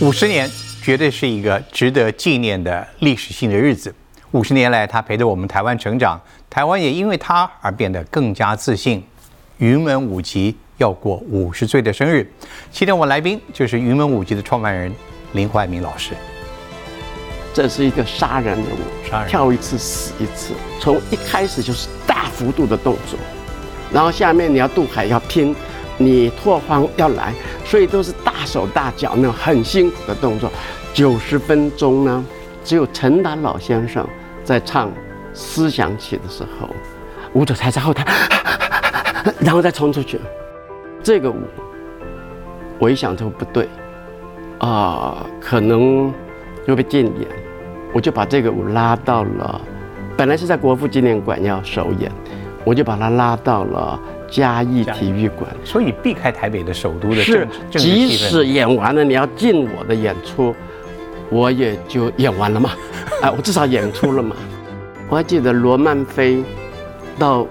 五十年绝对是一个值得纪念的历史性的日子。五十年来，他陪着我们台湾成长，台湾也因为他而变得更加自信。云门舞集要过五十岁的生日，今天我来宾就是云门舞集的创办人林怀民老师。这是一个杀人的舞，杀人跳一次死一次，从一开始就是大幅度的动作，然后下面你要渡海要拼，你拓荒要来，所以都是大手大脚那种很辛苦的动作。九十分钟呢，只有陈达老先生在唱《思想起》的时候，舞者才在后台，然后再冲出去。这个舞，我一想就不对，啊、可能会被禁演，我就把这个舞拉到了，本来是在国父纪念馆要首演，我就把它拉到了嘉义体育馆。所以避开台北的首都的是即使演完了，你要进我的演出，我也就演完了嘛，啊，我至少演出了嘛。我还记得罗曼菲到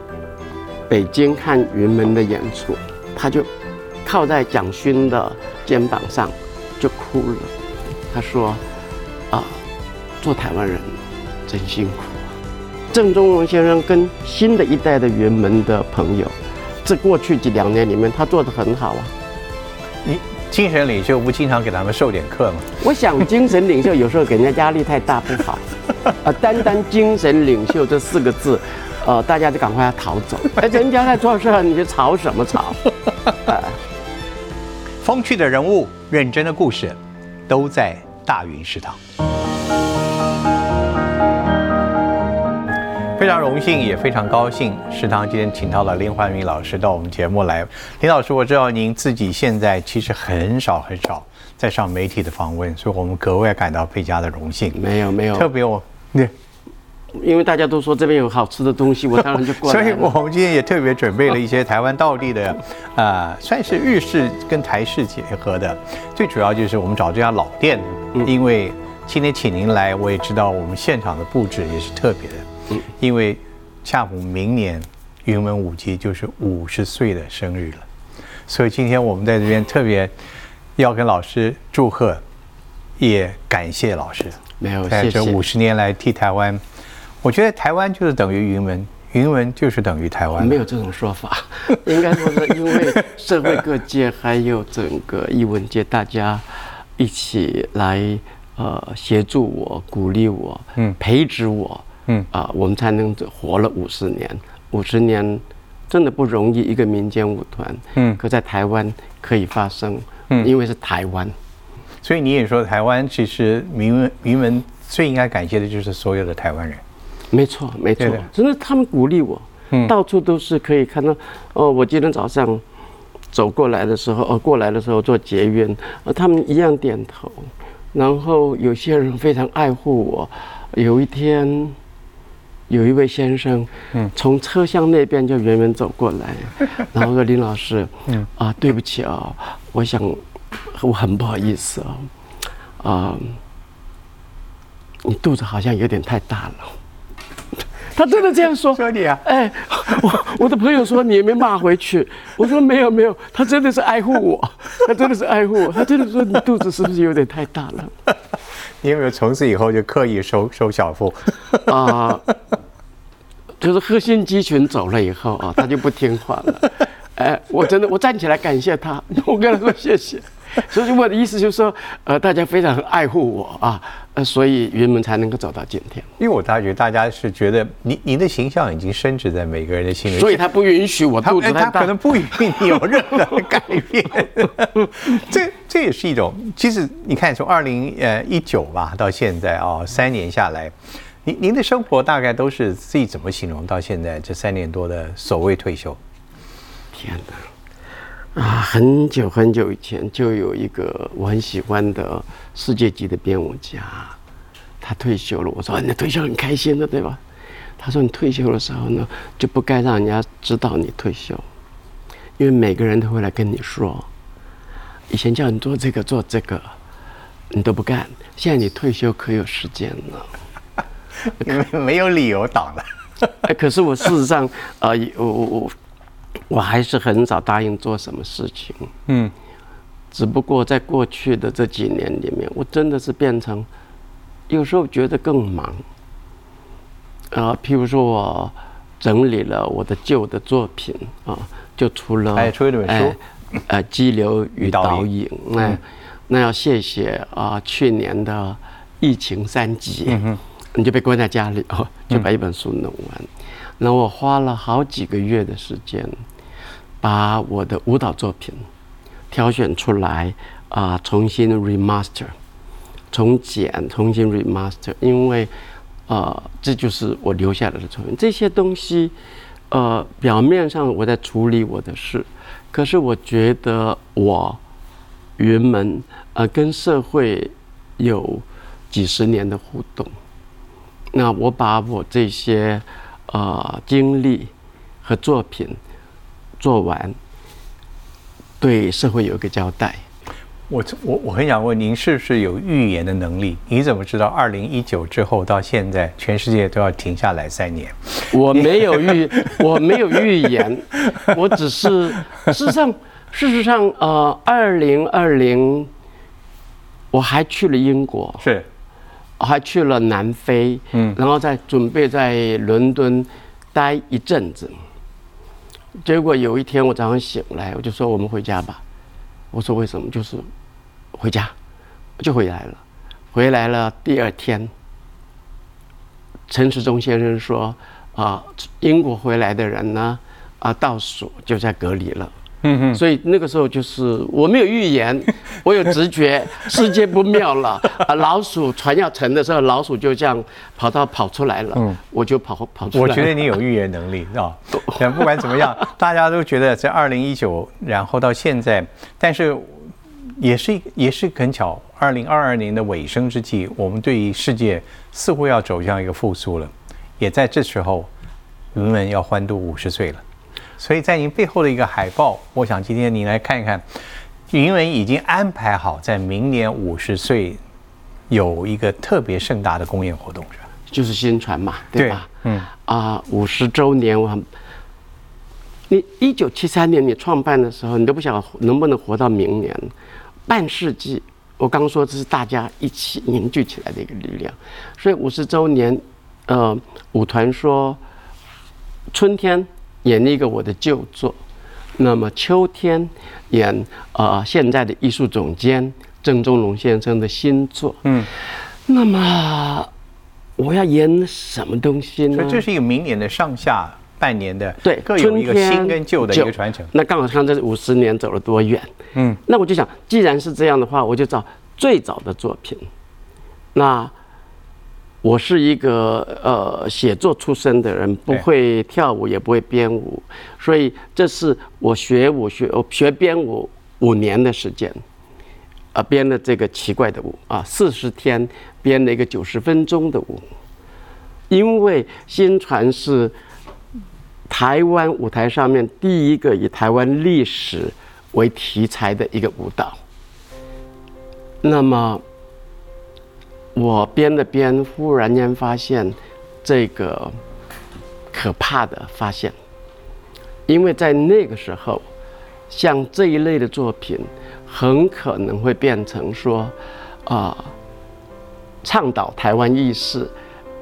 北京看云门的演出，他就靠在蒋勋的肩膀上就哭了。他说：“啊，做台湾人真辛苦啊。”郑中荣先生跟新的一代的云门的朋友，这过去几两年里面，他做的很好啊。你精神领袖不经常给他们授点课吗？我想精神领袖有时候给人家压力太大不好，啊，单单精神领袖这四个字，呃，大家就赶快要逃走。哎，人家在做事儿，你就吵什么吵？风趣的人物，认真的故事，都在大云食堂。非常荣幸，也非常高兴，食堂今天请到了林怀民老师到我们节目来。林老师，我知道您自己现在其实很少很少在上媒体的访问，所以我们格外感到倍加的荣幸。没有没有，特别我，对，因为大家都说这边有好吃的东西，我当然就过来 所以。我们今天也特别准备了一些台湾道地的，呃，算是日式跟台式结合的。最主要就是我们找这家老店，因为今天请您来，我也知道我们现场的布置也是特别的，因为恰逢明年云门舞集就是五十岁的生日了，所以今天我们在这边特别要跟老师祝贺，也感谢老师。没有，在这。五十年来替台湾，我觉得台湾就是等于云门，云门就是等于台湾。没有这种说法，应该说是因为社会各界还有整个艺文界，大家一起来呃协助我、鼓励我、嗯培植我，嗯啊、我们才能活了五十年。五十年真的不容易，一个民间舞团，嗯可在台湾可以发生，嗯因为是台湾，所以你也说，台湾其实云门云门最应该感谢的就是所有的台湾人。没错，没错对的，真的他们鼓励我，嗯到处都是可以看到。哦，我今天早上走过来的时候，哦，过来的时候做结缘，呃，他们一样点头。然后有些人非常爱护我。有一天，有一位先生，嗯。从车厢那边就远远走过来，然后说：“林老师，嗯。啊，对不起啊，我想我很不好意思啊，啊，你肚子好像有点太大了。”他真的这样说。说你啊，哎，我我的朋友说你也没骂回去，我说没有没有，他真的是爱护我，他真的是爱护我，他真的说你肚子是不是有点太大了因为从此以后就刻意收收小腹？啊、就是核心肌群走了以后啊，他就不听话了。哎，我真的我站起来感谢他，我跟他说谢谢。所以我的意思就是说，呃，大家非常爱护我啊，呃，所以云门才能够走到今天。因为我大觉大家是觉得你您的形象已经深植在每个人的心里，所以他不允许我他他可。能不允许你有任何的改变，这这也是一种。其实你看，从二零呃一九吧到现在啊、三年下来，您您的生活大概都是自己怎么形容？到现在这三年多的所谓退休，天哪！啊，很久很久以前就有一个我很喜欢的世界级的编舞家，他退休了。我说：“你退休很开心的，对吧？”他说：“你退休的时候呢，就不该让人家知道你退休，因为每个人都会来跟你说，以前叫你做这个做这个，你都不干，现在你退休可有时间了。”没没有理由挡了。哎，可是我事实上，呃，我我我我还是很少答应做什么事情。嗯，只不过在过去的这几年里面，我真的是变成有时候觉得更忙。啊，譬如说我整理了我的旧的作品啊，就除了哎出一本书，呃，激流与导引，那那要谢谢啊，去年的疫情三级，你就被关在家里哦，就把一本书弄完。那我花了好几个月的时间，把我的舞蹈作品挑选出来啊，重新 remaster，重剪，重新 remaster，因为。啊，这就是我留下来的作品。这些东西，呃，表面上我在处理我的事，可是我觉得我云门呃跟社会有几十年的互动，那我把我这些呃经历和作品做完，对社会有一个交代。我我我很想问您，是不是有预言的能力？你怎么知道二零一九之后到现在，全世界都要停下来三年？我没有预，我没有预言，我只是事实上，事实上，呃，二零二零，我还去了英国，是，还去了南非，嗯，然后再准备在伦敦待一阵子。结果有一天我早上醒来，我就说我们回家吧。我说为什么？就是回家，就回来了。回来了第二天，陈时中先生说：“啊，英国回来的人呢，啊，倒数就在隔离了。”嗯哼。所以那个时候就是我没有预言，我有直觉，世界不妙了。啊，老鼠船要沉的时候，老鼠就这样跑到跑出来了。嗯。我就跑跑出来。我觉得你有预言能力啊。但 不管怎么样，大家都觉得在二零一九，然后到现在，但是也是也是很巧，二零二二年的尾声之际，我们对于世界似乎要走向一个复苏了，也在这时候，人们要欢度五十岁了。所以在您背后的一个海报，我想今天您来看一看，因为已经安排好在明年五十岁有一个特别盛大的公演活动，是吧？就是宣传嘛，对吧？嗯啊，五十周年我很。你一九七三年你创办的时候，你都不想能不能活到明年，半世纪。我刚说这是大家一起凝聚起来的一个力量，所以五十周年，呃，舞团说，春天演一个我的旧作，那么秋天演呃现在的艺术总监郑中龙先生的新作，嗯，那么我要演什么东西呢？所以这是一个明年的上下。半年的对，各有一个新跟旧的一个传承。那刚好看这五十年走了多远。嗯，那我就想，既然是这样的话，我就找最早的作品。那我是一个呃写作出身的人，不会跳舞，也不会编舞，所以这是我学舞学学编舞五年的时间，啊，编了这个奇怪的舞啊，四十天编了一个九十分钟的舞，因为新传是。台湾舞台上面第一个以台湾历史为题材的一个舞蹈。那么我编了编，忽然间发现这个可怕的发现，因为在那个时候，像这一类的作品，很可能会变成说啊，倡导台湾意识，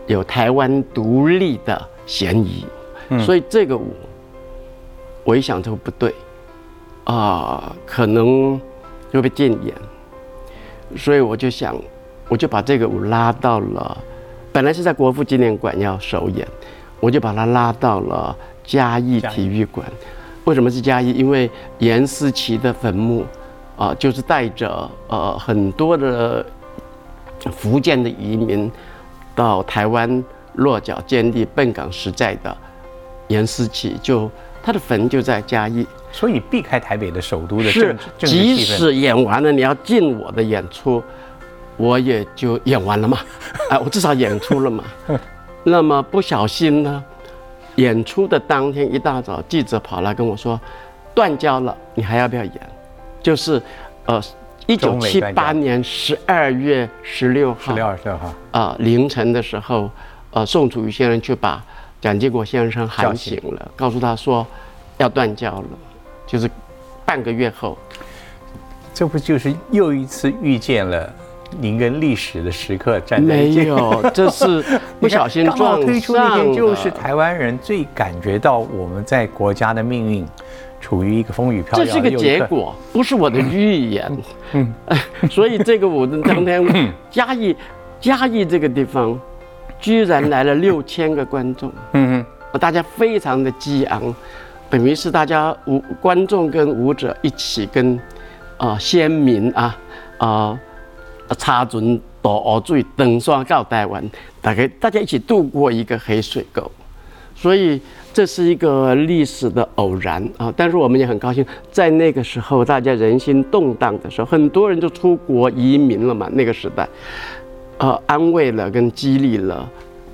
有台湾独立的嫌疑。所以这个我，我一想这个不对，啊，可能会被禁演，所以我就想，我就把这个舞拉到了，本来是在国父纪念馆要首演，我就把它拉到了嘉义体育馆。为什么是嘉义？因为严思琪的坟墓，啊，就是带着呃很多的福建的移民到台湾落脚建立笨港时代的。严思琪就他的坟就在嘉义，所以避开台北的首都的是，即使演完了，你要进我的演出，我也就演完了嘛，哎，我至少演出了嘛。那么不小心呢，演出的当天一大早，记者跑来跟我说，断交了，你还要不要演？就是，呃，一九七八年十二月十六号，十六号啊凌晨的时候，呃，宋楚瑜先生去把。蒋经国先生喊醒了，告诉他说要断交了，就是半个月后。这不就是又一次遇见了您跟历史的时刻站在一起？没有，这是 不小心撞推出那上天，就是了台湾人最感觉到我们在国家的命运处于一个风雨飘摇这是个。结果，不是我的预言。嗯，所以这个我的当天嘉义嘉义这个地方，居然来了六千个观众，嗯大家非常的激昂，等于是大家舞观众跟舞者一起跟啊先民啊啊插船渡河水登山到台湾，大概大家一起度过一个黑水沟。所以这是一个历史的偶然啊！但是我们也很高兴，在那个时候大家人心动荡的时候，很多人就出国移民了嘛。那个时代，呃，安慰了跟激励了，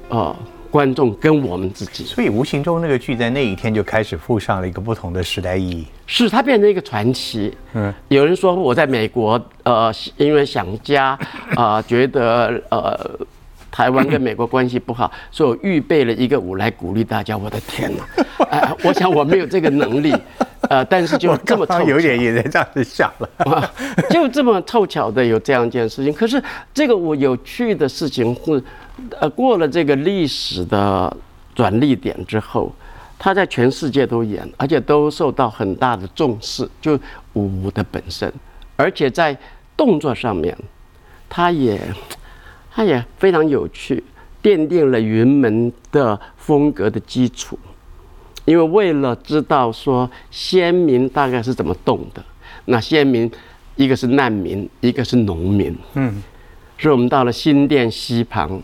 呃，观众跟我们自己，所以无形中那个剧在那一天就开始附上了一个不同的时代意义。是它变成一个传奇。嗯嗯，有人说我在美国，呃，因为想家，啊、觉得呃。台湾跟美国关系不好，所以我预备了一个舞来鼓励大家。我的天哪！哎、我想我没有这个能力，呃，但是就这么凑刚刚有点也在这样子想了。啊，就这么凑巧的有这样一件事情。可是这个我有趣的事情是，呃，过了这个历史的转捩点之后，他在全世界都演，而且都受到很大的重视，就舞的本身，而且在动作上面，他也 他也非常有趣，奠定了云门的风格的基础。因为为了知道说先民大概是怎么动的，那先民一个是难民，一个是农民，嗯，所以我们到了新店溪旁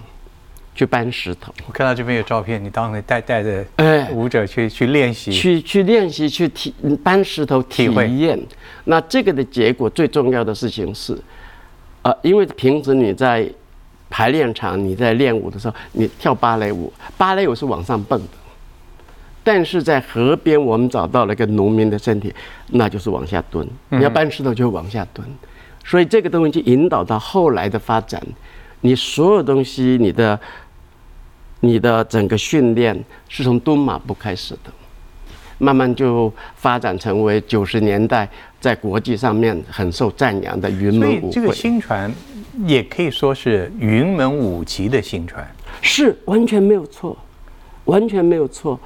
去搬石头，我看到这边有照片，你当时带带着哎舞者去去练习。去去练习去体搬石头体验。那这个的结果最重要的事情是，呃，因为平时你在排练场你在练舞的时候，你跳芭蕾舞，芭蕾舞是往上蹦的。但是在河边，我们找到了一个农民的身体，那就是往下蹲。你要搬石头就往下蹲，所以这个东西就引导到后来的发展。你所有东西，你的你的整个训练是从蹲马步开始的，慢慢就发展成为九十年代在国际上面很受赞扬的云所以这个。新传也可以说是云门舞集的新传。是完全没有错，完全没有错，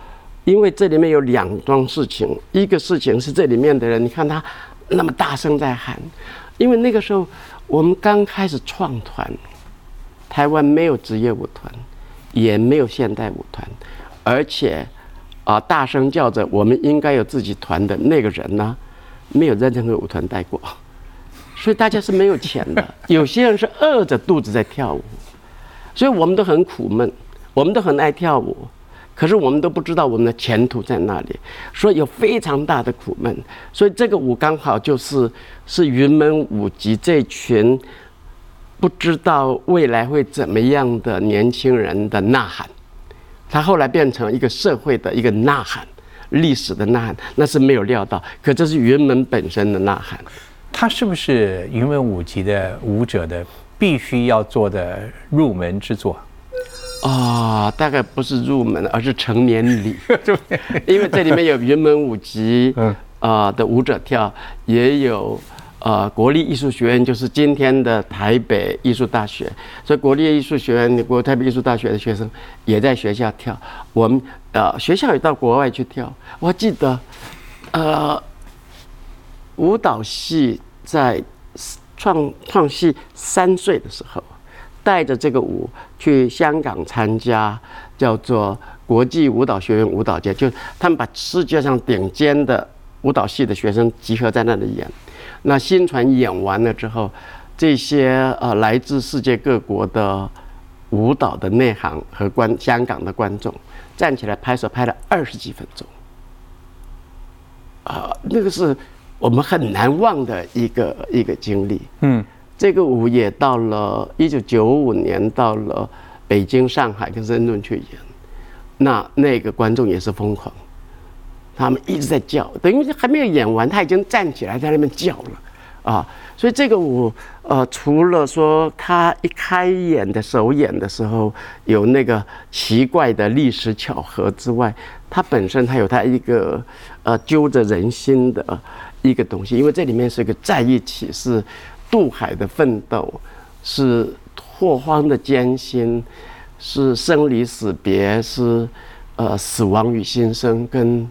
因为这里面有两桩事情，一个事情是这里面的人，你看他那么大声在喊，因为那个时候我们刚开始创团，台湾没有职业舞团，也没有现代舞团，而且啊、大声叫着我们应该有自己团的那个人呢，没有在任何舞团待过，所以大家是没有钱的，有些人是饿着肚子在跳舞。所以我们都很苦闷，我们都很爱跳舞，可是我们都不知道我们的前途在哪里，所以有非常大的苦闷。所以这个舞刚好就是是云门舞集这群不知道未来会怎么样的年轻人的呐喊，它后来变成一个社会的一个呐喊，历史的呐喊，那是没有料到，可这是云门本身的呐喊。它是不是云门舞集的舞者的必须要做的入门之作？啊、大概不是入门，而是成年礼，因为这里面有云门舞集，嗯。啊、的舞者跳，也有呃国立艺术学院，就是今天的台北艺术大学，所以国立艺术学院、国台北艺术大学的学生也在学校跳，我们呃学校也到国外去跳，我记得，呃，舞蹈系在创创系三岁的时候，带着这个舞去香港参加叫做国际舞蹈学院舞蹈节，就他们把世界上顶尖的舞蹈系的学生集合在那里演。那新传演完了之后，这些呃来自世界各国的舞蹈的内行和观香港的观众站起来拍手，拍了二十几分钟。啊、那个是我们很难忘的一个一个经历。嗯，这个舞也到了一九九五年，到了北京、上海跟深圳去演，那那个观众也是疯狂，他们一直在叫，等于还没有演完，他已经站起来在那边叫了啊！所以这个舞，呃，除了说他一开演的首演的时候有那个奇怪的历史巧合之外，它本身它有它一个呃揪着人心的一个东西，因为这里面是一个在一起，是渡海的奋斗，是拓荒的艰辛，是生离死别，是呃死亡与新生跟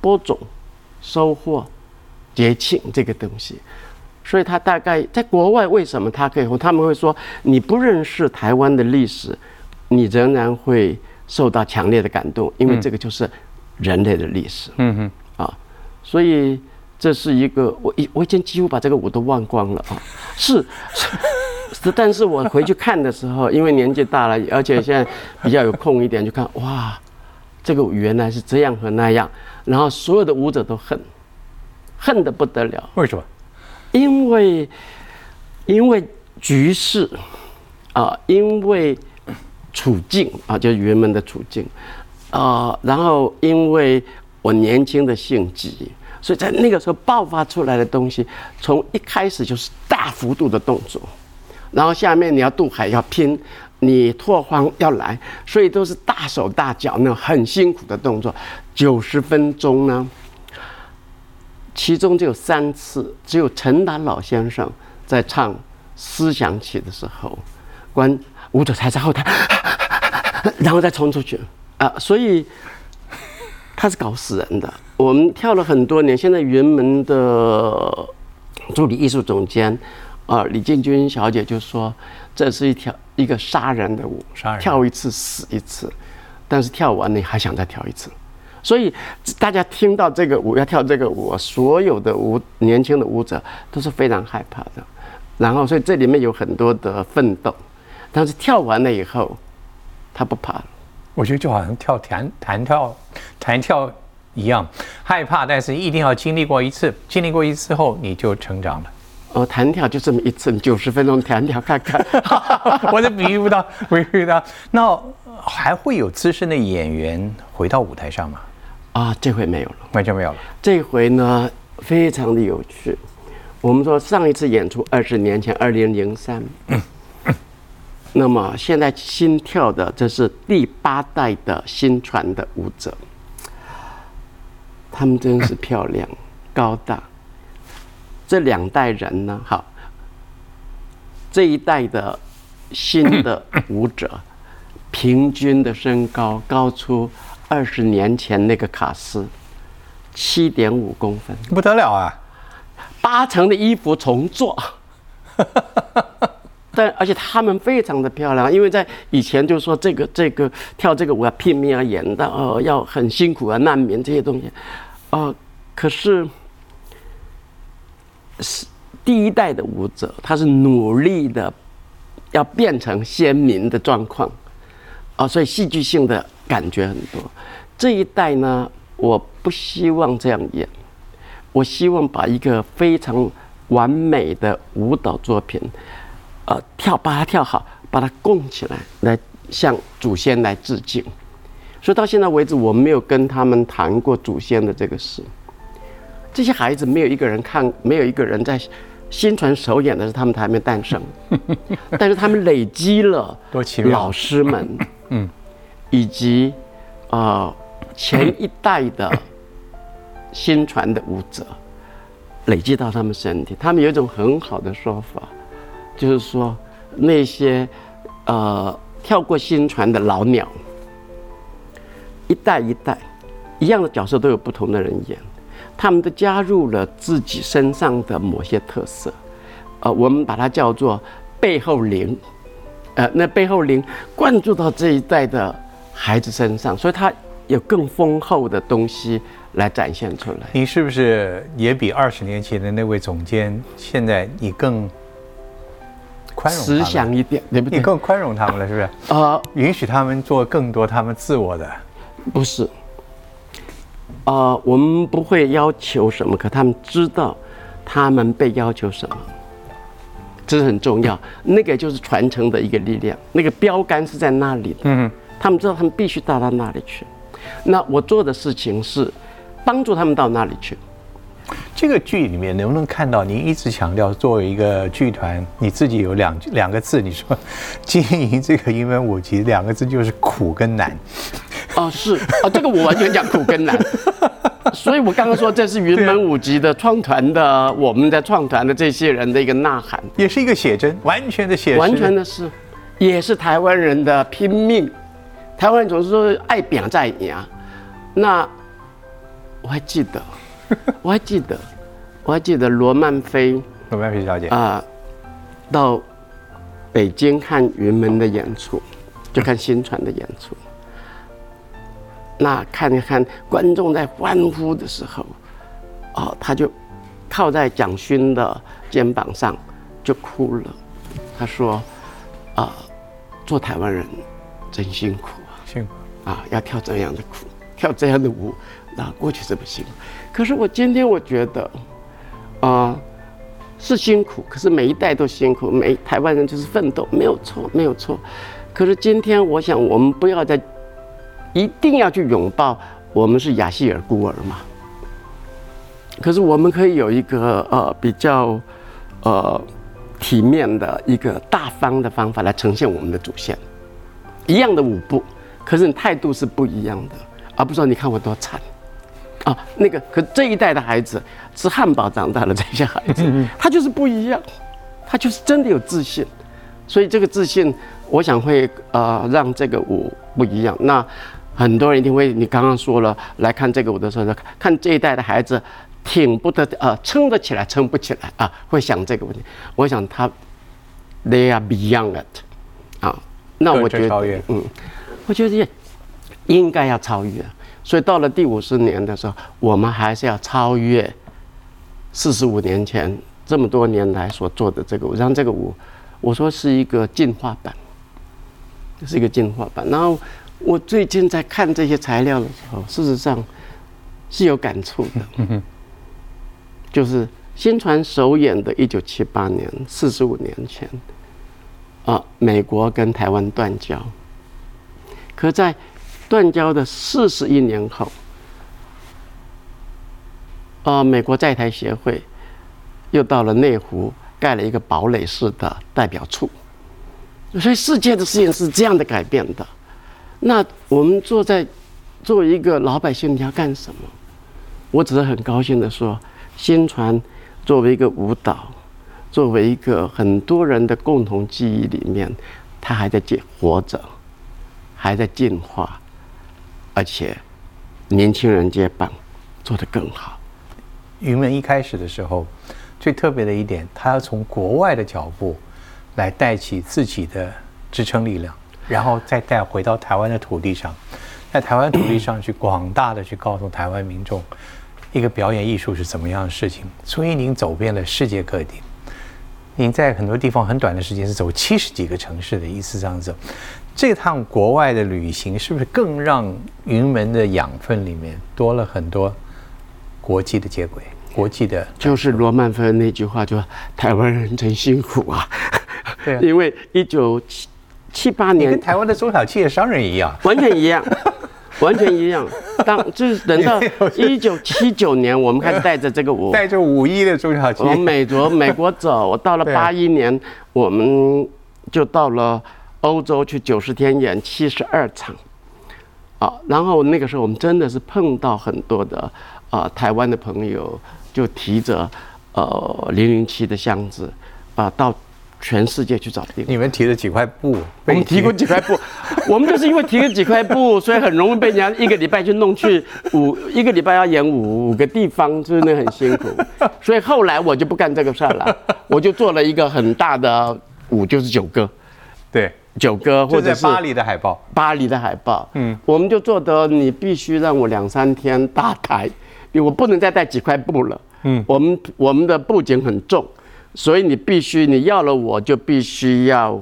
播种、收获、节庆这个东西。所以他大概在国外为什么他可以？他们会说你不认识台湾的历史，你仍然会受到强烈的感动，因为这个就是人类的历史。嗯哼，啊，所以这是一个我已我已经几乎把这个舞都忘光了啊。是是，但是我回去看的时候，因为年纪大了，而且现在比较有空一点，就看哇，这个原来是这样和那样，然后所有的舞者都恨，恨得不得了。为什么？因为，因为局势啊，因为处境啊，就是人们的处境啊，然后因为我年轻的性急，所以在那个时候爆发出来的东西，从一开始就是大幅度的动作，然后下面你要渡海要拼，你拓荒要来，所以都是大手大脚那种很辛苦的动作，九十分钟呢。其中就有三次，只有陈达老先生在唱《思想起》的时候，观舞者才在后台，然后再冲出去啊！所以他是搞死人的。我们跳了很多年，现在云门的助理艺术总监啊李建军小姐就说，这是一条一个杀人的舞，跳一次死一次，但是跳完你还想再跳一次。所以大家听到这个舞要跳这个舞，所有的舞年轻的舞者都是非常害怕的。然后，所以这里面有很多的奋斗，但是跳完了以后，他不怕了。我觉得就好像跳弹弹跳弹跳一样，害怕，但是一定要经历过一次，经历过一次后你就成长了。哦，弹跳就这么一次，九十分钟弹跳看看，我都比喻不到，比喻不到。那还会有资深的演员回到舞台上吗？啊，这回没有了，完全没有了。这回呢，非常的有趣。我们说上一次演出二十年前，二零零三。那么现在新跳的，这是第八代的新传的舞者，他们真是漂亮、高大。这两代人呢，好，这一代的新的舞者，平均的身高高出。二十年前那个卡斯，七点五公分，不得了啊！八成的衣服重做，但而且他们非常的漂亮，因为在以前就是说这个这个跳这个舞要拼命要演的哦，要很辛苦啊，难免这些东西，哦，可是是第一代的舞者，他是努力的要变成先民的状况，啊，所以戏剧性的。感觉很多，这一代呢，我不希望这样演，我希望把一个非常完美的舞蹈作品，呃，跳把它跳好，把它供起来，来向祖先来致敬。所以到现在为止，我没有跟他们谈过祖先的这个事。这些孩子没有一个人看，没有一个人在新传首演的时候，他们还没诞生，但是他们累积了老师们，嗯。以及，呃，前一代的新传的舞者，累积到他们身体，他们有一种很好的说法，就是说那些呃跳过新传的老鸟，一代一代一样的角色都有不同的人演，他们都加入了自己身上的某些特色，呃，我们把它叫做背后灵，呃，那背后灵灌注到这一代的。孩子身上，所以他有更丰厚的东西来展现出来。你是不是也比二十年前的那位总监，现在你更宽容、慈祥一点，对不对？你更宽容他们了，是不是？啊，允许他们做更多他们自我的。不是，啊，我们不会要求什么，可他们知道他们被要求什么，这是很重要。那个就是传承的一个力量，那个标杆是在那里的。嗯。他们知道他们必须到到那里去，那我做的事情是帮助他们到那里去。这个剧里面能不能看到您一直强调，作为一个剧团，你自己有两两个字，你说经营这个英文舞集两个字就是苦跟难。哦，是啊，这个我完全讲苦跟难。所以我刚刚说这是云门舞集的创团的，我们的创团的这些人的一个呐喊，也是一个写真，完全的写真，完全的是，也是台湾人的拼命。台湾人总是说爱表在呀，那我还记得，我还记得，我还记得罗曼菲，罗曼菲小姐啊，到北京看云门的演出，就看新传的演出。那看一看观众在欢呼的时候，哦，他就靠在蒋勋的肩膀上就哭了。他说：“啊，做台湾人真辛苦啊，辛苦啊，要跳这样的苦，跳这样的舞，那过去是不行。可是我今天我觉得，啊，是辛苦，可是每一代都辛苦，每台湾人就是奋斗，没有错，没有错。可是今天我想，我们不要再。”一定要去拥抱，我们是亚细尔孤儿嘛？可是我们可以有一个呃比较呃体面的一个大方的方法来呈现我们的祖先，一样的舞步，可是你态度是不一样的，而不是说你看我多惨啊，那个可这一代的孩子吃汉堡长大的这些孩子，他就是不一样，他就是真的有自信，所以这个自信，我想会呃让这个舞不一样。那很多人一定会，你刚刚说了，来看这个舞的时候，看这一代的孩子挺不得，呃，撑得起来，撑不起来啊，会想这个问题。我想他，they are beyond it，啊，那我觉得，嗯，我觉得应该要超越。所以到了第五十年的时候，我们还是要超越四十五年前这么多年来所做的这个舞，让这个舞，我说是一个进化版，是一个进化版，然后。我最近在看这些材料的时候，事实上是有感触的。就是新传首演的一九七八年，四十五年前，啊，美国跟台湾断交。可在断交的四十一年后，啊，美国在台协会又到了内湖盖了一个堡垒式的代表处。所以世界的事情是这样的改变的。那我们坐在作为一个老百姓，你要干什么？我只是很高兴的说，新传作为一个舞蹈，作为一个很多人的共同记忆里面，它还在进活着，还在进化，而且年轻人接棒，做得更好。云门一开始的时候，最特别的一点，他要从国外的脚步来带起自己的支撑力量。然后再带回到台湾的土地上，在台湾土地上去广大的去告诉台湾民众，一个表演艺术是怎么样的事情。所以您走遍了世界各地，您在很多地方很短的时间是走七十几个城市的意思这样子。这趟国外的旅行是不是更让云门的养分里面多了很多国际的接轨？国际的，就是罗曼芬那句话，就台湾人真辛苦啊。对，因为一九七。七八年，跟台湾的中小企业商人一样，完全一样，完全一样。当就是等到一九七九年，我们开始带着这个五，带着五一的中小企业，往美国美国走。我到了八一年，我们就到了欧洲去九十天演七十二场，啊，然后那个时候我们真的是碰到很多的啊台湾的朋友，就提着呃零零七的箱子啊到。全世界去找地你们提了几块布？我们提过几块布，我们就是因为提了几块布，所以很容易被人家一个礼拜就弄去五一个礼拜要演五五个地方，真的很辛苦。所以后来我就不干这个事儿了，我就做了一个很大的五，就是九个。对，九歌或者是巴黎的海报。巴黎的海报，嗯，我们就做的，你必须让我两三天搭台，因为我不能再带几块布了。嗯，我们我们的布景很重。所以你必须，你要了我就必须要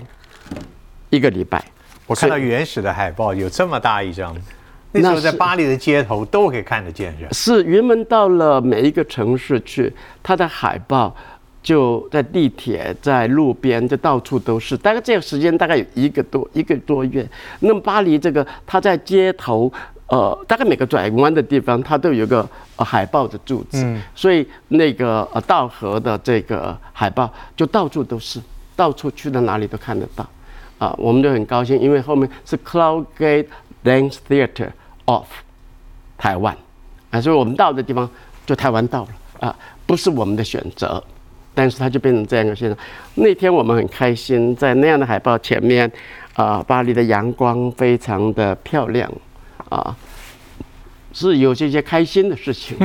一个礼拜。我看到原始的海报有这么大一张，那时候在巴黎的街头都可以看得见。是云门到了每一个城市去，它的海报就在地铁、在路边，就到处都是。大概这个时间大概有一个多一个多月。那么巴黎这个，它在街头。呃，大概每个转弯的地方，它都有一个海报的柱子，所以那个呃道河的这个海报就到处都是，到处去到哪里都看得到，啊，我们就很高兴，因为后面是 Cloud Gate Dance Theater of 台湾啊，所以我们到的地方就台湾到了啊，不是我们的选择，但是它就变成这样一个现象。那天我们很开心，在那样的海报前面啊，巴黎的阳光非常的漂亮啊，是有这些开心的事情。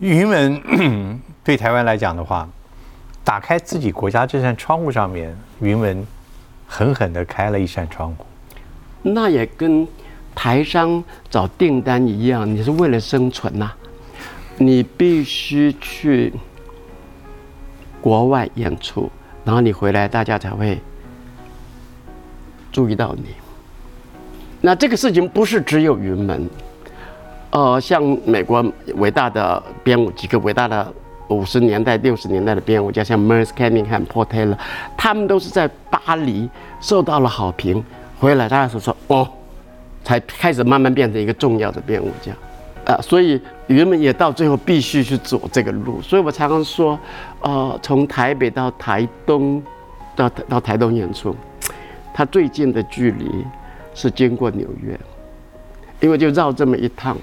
云门对台湾来讲的话，打开自己国家这扇窗户上面，云门狠狠的开了一扇窗户。那也跟台商找订单一样，你是为了生存呐，你必须去国外演出，然后你回来，大家才会注意到你。那这个事情不是只有云门。呃，像美国伟大的编舞，几个伟大的五十年代、六十年代的编舞家，像 Merce Cunningham、p o r t a y l o r 他们都是在巴黎受到了好评，回来大家说说哦，才开始慢慢变成一个重要的编舞家，啊，所以人们也到最后必须去走这个路。所以我常常说，呃，从台北到台东，到到台东演出，它最近的距离是经过纽约。因为就绕这么一趟，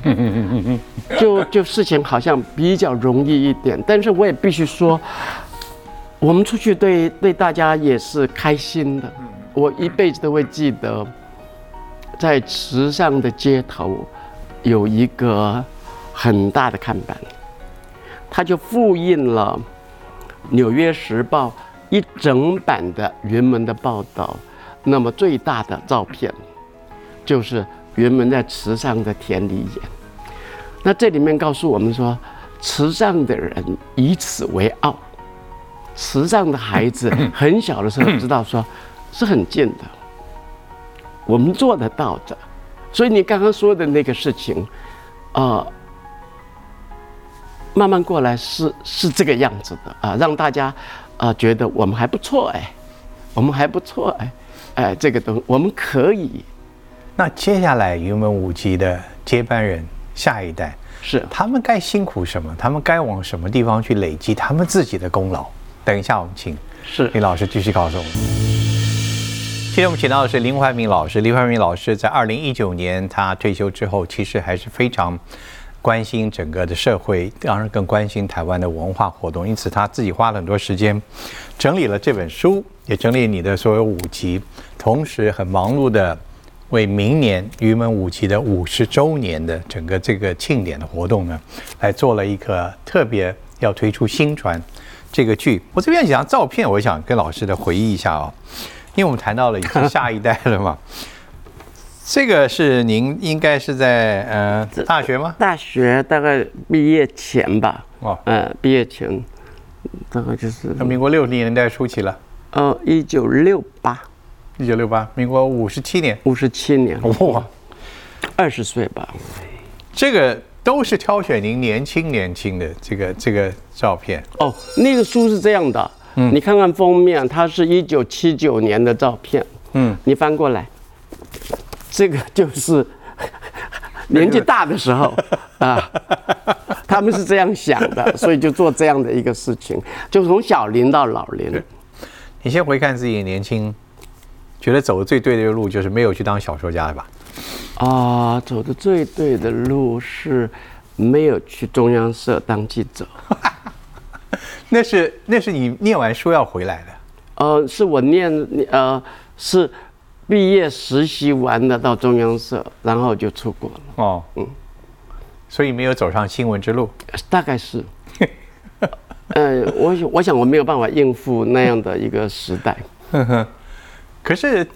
就就事情好像比较容易一点，但是我也必须说，我们出去对对大家也是开心的。我一辈子都会记得，在池上的街头有一个很大的看板，它就复印了《纽约时报》一整版的云门的报道，那么最大的照片就是。原本在池上的田里演，那这里面告诉我们说，池上的人以此为傲，池上的孩子 很小的时候知道说，是很近的，我们做得到的，所以你刚刚说的那个事情，呃，慢慢过来是是这个样子的啊，让大家啊觉得我们还不错哎，我们还不错哎，哎，这个东我们可以。那接下来云门舞集的接班人下一代是他们该辛苦什么？他们该往什么地方去累积他们自己的功劳？等一下我们请是李老师继续告诉我们。今天我们请到的是林怀民老师。林怀民老师在二零一九年他退休之后，其实还是非常关心整个的社会，当然更关心台湾的文化活动。因此他自己花了很多时间整理了这本书，也整理你的所有舞集，同时很忙碌的。为明年云门舞集的五十周年的整个这个庆典的活动呢，来做了一个特别要推出新传这个剧。我这边几张照片，我想跟老师的回忆一下哦，因为我们谈到了已经下一代了嘛。这个是您应该是在呃大学吗？大学大概毕业前吧。哦，嗯，毕业前，大概就是民国六十年代初期了。呃，一九六八。一九六八，民国五十七年，五十七年，哇，二十岁吧。这个都是挑选您年轻年轻的这个这个照片。哦，那个书是这样的，嗯，你看看封面，它是一九七九年的照片，嗯，你翻过来，这个就是 年纪大的时候 啊，他们是这样想的，所以就做这样的一个事情，就从小龄到老龄。你先回看自己年轻。觉得走的最对的路就是没有去当小说家的吧？啊，走的最对的路是没有去中央社当记者。那是那是你念完书要回来的。呃，是我念呃是毕业实习完的到中央社，然后就出国了。哦，嗯，所以没有走上新闻之路。大概是。呃，我我想我没有办法应付那样的一个时代。可是，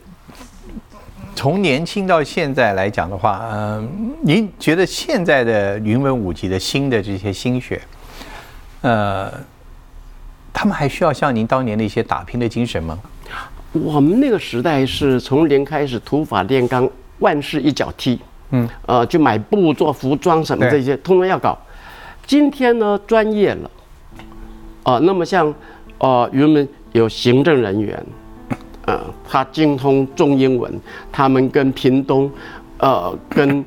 从年轻到现在来讲的话，嗯，您觉得现在的云门舞集的新的这些新血，呃，他们还需要像您当年的一些打拼的精神吗？我们那个时代是从零开始，土法炼钢，万事一脚踢，嗯，呃，就买布做服装什么这些，通通要搞。今天呢，专业了，啊，那么像，呃，云门有行政人员。呃，他精通中英文，他们跟屏东，呃，跟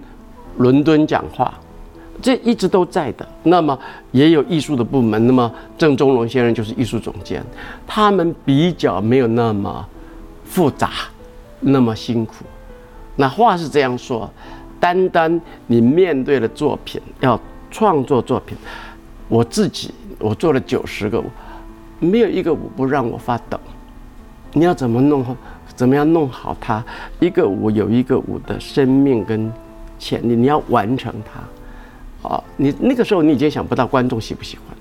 伦敦讲话，这一直都在的。那么也有艺术的部门，那么郑中龙先生就是艺术总监，他们比较没有那么复杂，那么辛苦。那话是这样说，单单你面对的作品要创作作品，我自己我做了九十个舞，没有一个舞不让我发抖。你要怎么弄？怎么样弄好它？一个舞有一个舞的生命跟潜力，你要完成它。啊，你那个时候你已经想不到观众喜不喜欢。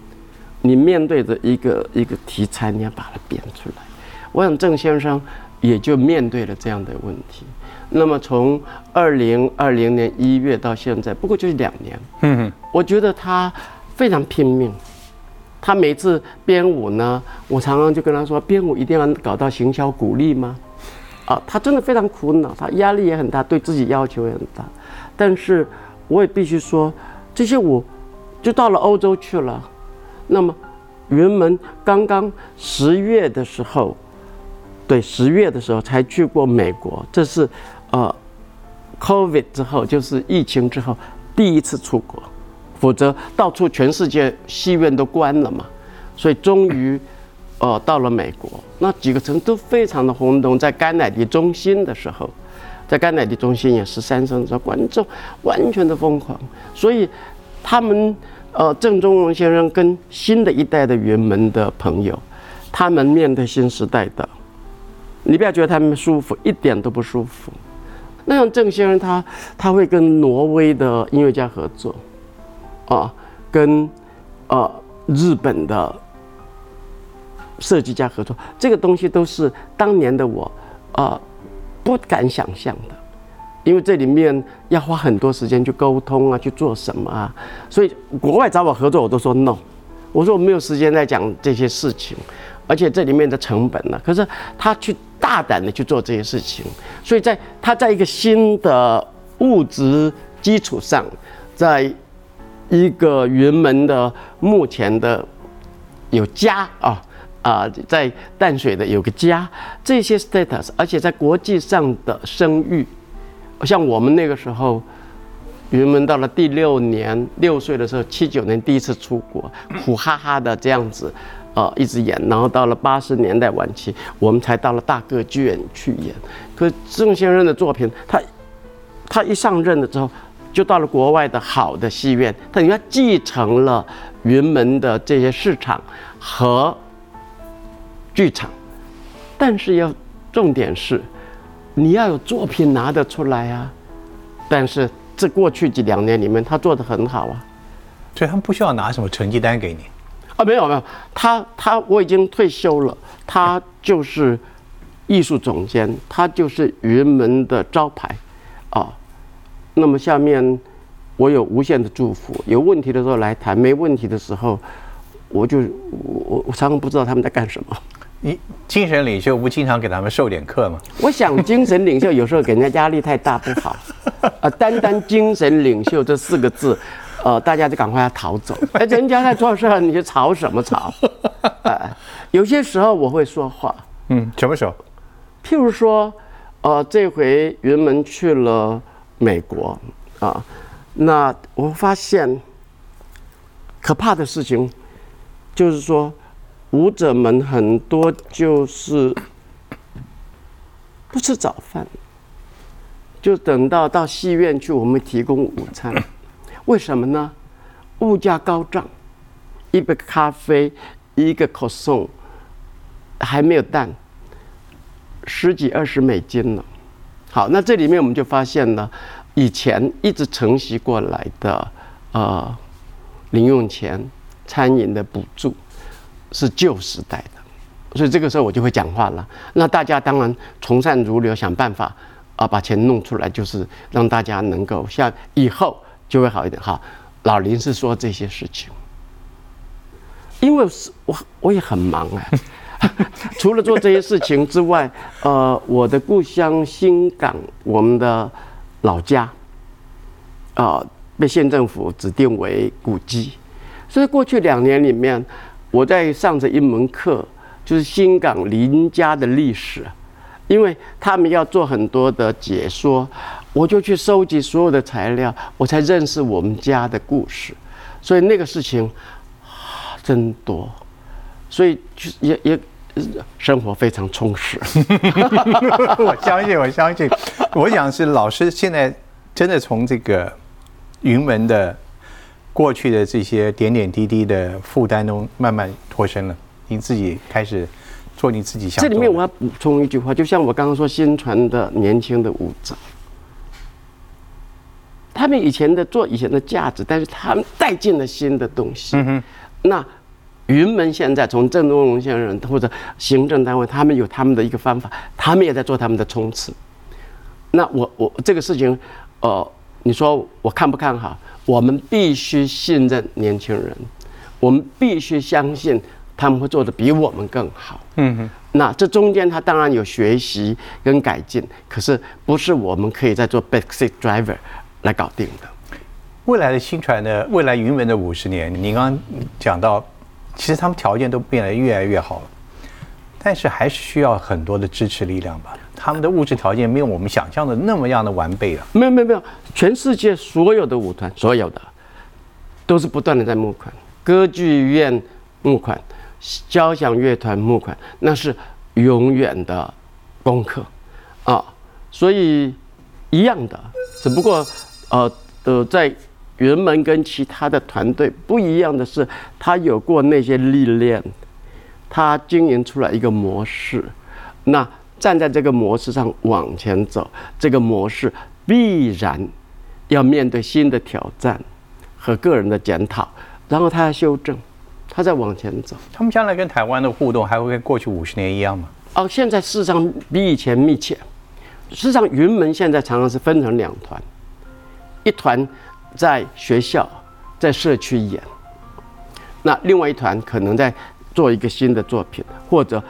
你面对着一个一个题材，你要把它编出来。我想郑先生也就面对了这样的问题。那么从二零二零年一月到现在，不过就是两年。嗯，我觉得他非常拼命。他每次编舞呢，我常常就跟他说：编舞一定要搞到行销鼓励吗？啊，他真的非常苦恼，他压力也很大，对自己要求也很大。但是我也必须说，这些舞就到了欧洲去了。那么，云门刚刚十月的时候，对，十月的时候才去过美国，这是呃，COVID 之后，就是疫情之后第一次出国。否则，到处全世界戏院都关了嘛，所以终于，呃，到了美国，那几个城都非常的轰动。在甘乃迪中心的时候，在甘乃迪中心也是三声，观众完全的疯狂。所以，他们，呃，郑中荣先生跟新的一代的云门的朋友，他们面对新时代的，你不要觉得他们舒服，一点都不舒服。那像郑先生，他他会跟挪威的音乐家合作。啊，跟呃日本的设计家合作，这个东西都是当年的我啊不敢想象的，因为这里面要花很多时间去沟通啊，去做什么啊，所以国外找我合作，我都说 no，我说我没有时间在讲这些事情，而且这里面的成本呢，可是他去大胆的去做这些事情，所以在他在一个新的物质基础上，在一个云门的目前的有家啊啊，在淡水的有个家，这些 status，而且在国际上的声誉，像我们那个时候，云门到了第六年六岁的时候，七九年第一次出国，苦哈哈的这样子，呃，一直演，然后到了八十年代晚期，我们才到了大歌剧院去演。可郑先生的作品，他他一上任了之后。就到了国外的好的戏院，等于他继承了云门的这些市场和剧场，但是要重点是，你要有作品拿得出来啊。但是这过去几两年里面，他做的很好啊，所以他们不需要拿什么成绩单给你啊，没有没有，他他我已经退休了，他就是艺术总监，他就是云门的招牌啊。那么下面，我有无限的祝福。有问题的时候来谈，没问题的时候，我就我我常常不知道他们在干什么。你精神领袖不经常给他们授点课吗？我想精神领袖有时候给人家压力太大不好。啊，单单精神领袖这四个字，呃，大家就赶快要逃走。哎，人家在做事，你就吵什么吵？哎，有些时候我会说话。嗯，什么时候？譬如说，呃，这回云门去了。美国啊，那我发现可怕的事情就是说，舞者们很多就是不吃早饭，就等到到戏院去，我们提供午餐。为什么呢？物价高涨，一杯咖啡，一个可颂，还没有蛋，十几二十美金呢。好，那这里面我们就发现了，以前一直承袭过来的呃零用钱、餐饮的补助是旧时代的，所以这个时候我就会讲话了。那大家当然从善如流，想办法啊把钱弄出来，就是让大家能够像以后就会好一点。哈，老林是说这些事情，因为是我我也很忙哎。除了做这些事情之外，呃，我的故乡新港，我们的老家，啊，被县政府指定为古迹，所以过去两年里面，我在上着一门课，就是新港林家的历史，因为他们要做很多的解说，我就去收集所有的材料，我才认识我们家的故事，所以那个事情真多。所以就也也生活非常充实。我相信，我相信，我想是老师现在真的从这个云门的过去的这些点点滴滴的负担中慢慢脱身了，你自己开始做你自己想。这里面我要补充一句话，就像我刚刚说，新传的年轻的舞者，他们以前的做以前的价值，但是他们带进了新的东西。那云门现在从郑东荣先生或者行政单位，他们有他们的一个方法，他们也在做他们的冲刺。那我我这个事情，呃，你说我看不看好？我们必须信任年轻人，我们必须相信他们会做的比我们更好。嗯哼。那这中间他当然有学习跟改进，可是不是我们可以在做 basic driver 来搞定的。未来的新传的未来云门的五十年，你刚刚讲到，其实他们条件都变得越来越好了，但是还是需要很多的支持力量吧。他们的物质条件没有我们想象的那么样的完备了。没有没有没有，全世界所有的舞团，所有的都是不断的在募款，歌剧院募款。交响乐团募款，那是永远的功课啊，所以一样的，只不过呃呃，在原门跟其他的团队不一样的是，他有过那些历练，他经营出来一个模式，那站在这个模式上往前走，这个模式必然要面对新的挑战和个人的检讨，然后他要修正。他在往前走，他们将来跟台湾的互动还会跟过去五十年一样吗？哦，现在事实上比以前密切。事实上，云门现在常常是分成两团，一团在学校、在社区演，那另外一团可能在做一个新的作品，或者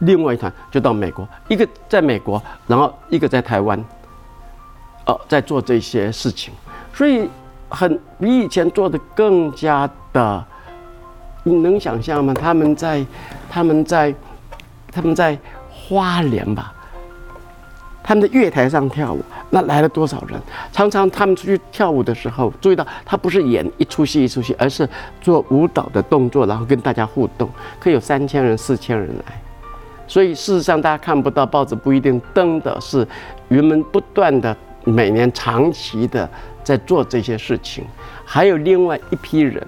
另外一团就到美国，一个在美国，然后一个在台湾，哦，在做这些事情，所以很比以前做的更加的。你能想象吗？他们在，他们在，他们在花莲吧？他们的月台上跳舞，那来了多少人？常常他们出去跳舞的时候，注意到他不是演一出戏一出戏，而是做舞蹈的动作，然后跟大家互动，可以有三千人、四千人来。所以事实上，大家看不到报纸不一定登的是，云门不断的每年长期的在做这些事情，还有另外一批人。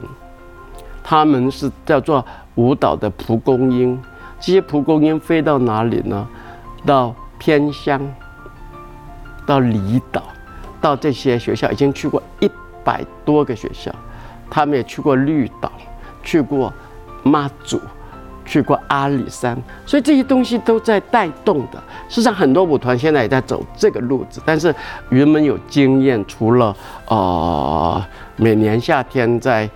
他们是叫做舞蹈的蒲公英，这些蒲公英飞到哪里呢？到偏乡，到离岛，到这些学校，已经去过一百多个学校。他们也去过绿岛，去过妈祖，去过阿里山，所以这些东西都在带动的。事实上，很多舞团现在也在走这个路子，但是云门有经验，除了呃每年夏天在。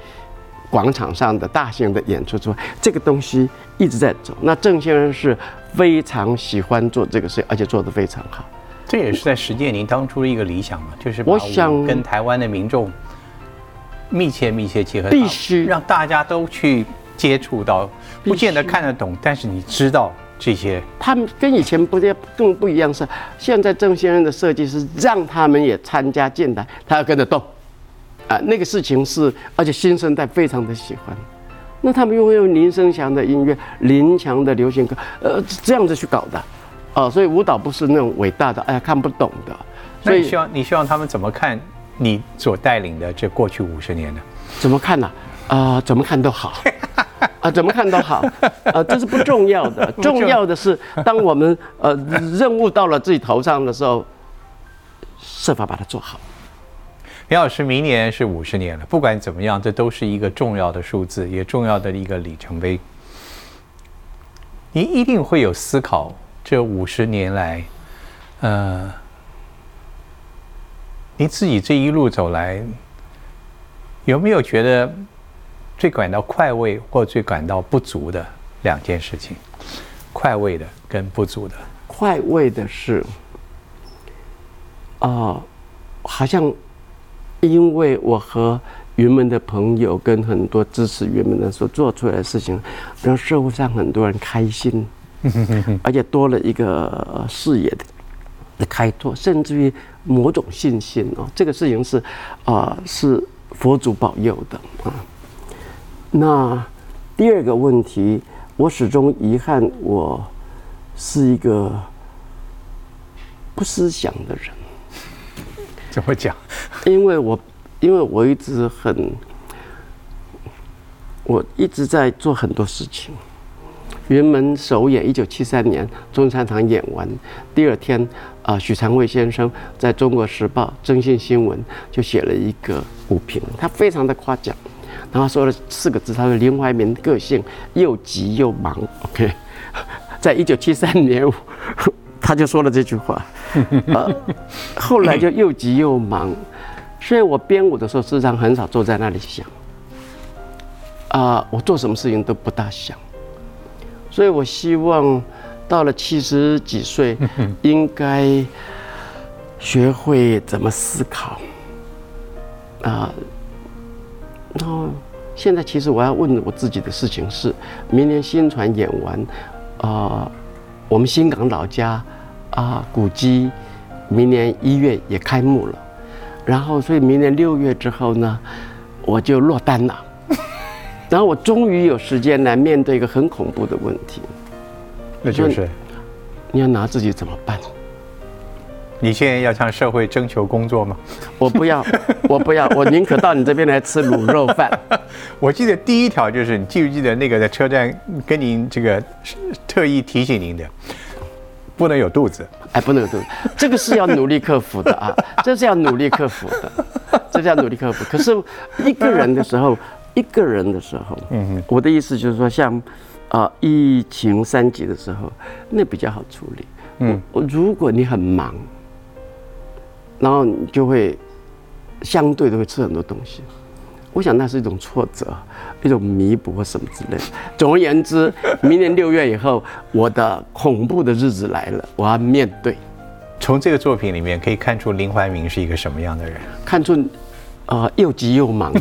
广场上的大型的演出之外，这个东西一直在走。那郑先生是非常喜欢做这个事，而且做得非常好。这也是在实践您当初的一个理想嘛，就是我想跟台湾的民众密切密切结合，必须让大家都去接触到，不见得看得懂，但是你知道这些。他们跟以前不也更不一样是，现在郑先生的设计是让他们也参加进来，他要跟着动。啊，那个事情是，而且新生代非常的喜欢，那他们又会用林声祥的音乐、林强的流行歌，呃，这样子去搞的，哦，所以舞蹈不是那种伟大的，哎呀看不懂的。所以希望你希望他们怎么看你所带领的这过去五十年呢？怎么看呢？啊，怎么看都好，啊，怎么看都好，啊，这是不重要的，重要的是当我们呃任务到了自己头上的时候，设法把它做好。李老师，明年是五十年了。不管怎么样，这都是一个重要的数字，也重要的一个里程碑。您一定会有思考，这五十年来，呃，您自己这一路走来，有没有觉得最感到快慰或最感到不足的两件事情？快慰的跟不足的。快慰的是，啊，好像。因为我和云门的朋友跟很多支持云门的所做出来的事情，让社会上很多人开心，而且多了一个视野的的开拓，甚至于某种信心哦。这个事情是啊，是佛祖保佑的啊。那第二个问题，我始终遗憾，我是一个不思想的人。怎么讲？因为我，因为我一直很，我一直在做很多事情。云门首演，一九七三年中山堂演完，第二天啊，许长卫先生在中国时报《征信新闻》就写了一个股评，他非常的夸奖，然后说了四个字，他说林怀民个性又急又忙。OK，在一九七三年，他就说了这句话，呃，后来就又急又忙。虽然我编舞的时候，事实上很少坐在那里想，啊，我做什么事情都不大想。所以我希望到了七十几岁，应该学会怎么思考啊。然后现在其实我要问我自己的事情是：明年新传演完，啊，我们新港老家啊古迹，明年一月也开幕了。然后，所以明年六月之后呢，我就落单了。然后我终于有时间来面对一个很恐怖的问题，那就是你要拿自己怎么办？你现在要向社会征求工作吗？我不要，我不要，我宁可到你这边来吃卤肉饭。我记得第一条就是你记不记得那个在车站跟您这个特意提醒您的，不能有肚子，哎，不能有肚子，这个是要努力克服的啊，这是要努力克服的，这是要努力克服。可是一个人的时候。一个人的时候，嗯哼，我的意思就是说，像，啊，疫情三级的时候，那比较好处理。嗯，如果你很忙，然后你就会相对的会吃很多东西。我想那是一种挫折，一种弥补或什么之类的。总而言之，明年六月以后，我的恐怖的日子来了，我要面对。从这个作品里面可以看出林怀民是一个什么样的人？看出。啊，又急又忙的，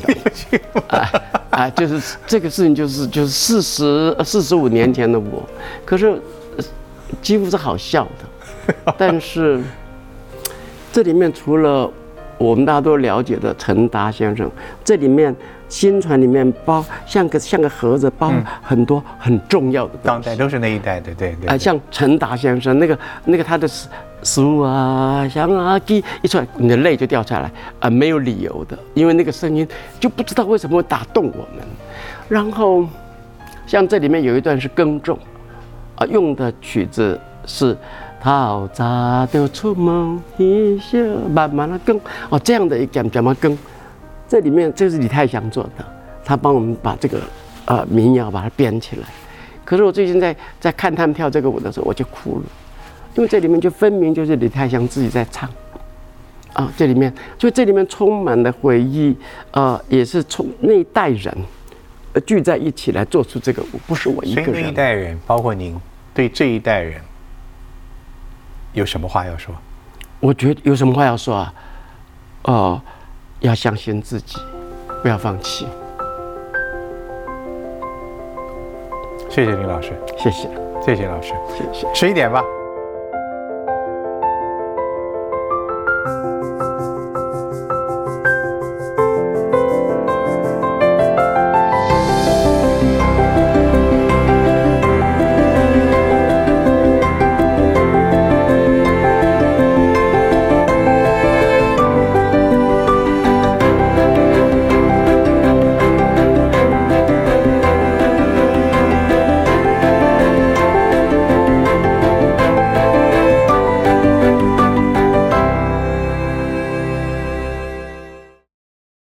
啊 啊，就是这个事情，就是就是四十四十五年前的我，可是几乎是好笑的，但是这里面除了我们大家都了解的陈达先生，这里面新传里面包像个像个盒子，包很多很重要的，当代都是那一代的，对对，啊，像陈达先生那个那个他的。书啊，像啊，鸡一出来，你的泪就掉下来啊，没有理由的，因为那个声音就不知道为什么会打动我们。然后，像这里面有一段是耕种，啊，用的曲子是陶早的出门一些慢慢的耕，哦，这样的一讲怎么耕？这里面这是李泰祥做的，他帮我们把这个呃民谣把它编起来。可是我最近在在看他们跳这个舞的时候，我就哭了。因为这里面就分明就是李泰祥自己在唱，啊，这里面就这里面充满了回忆，呃，也是从那一代人，呃聚在一起来做出这个舞，不是我一个人。一代人，包括您，对这一代人有什么话要说？我觉得有什么话要说啊？哦，要相信自己，不要放弃。谢谢林老师，谢谢，谢谢老师，谢谢。十一点吧。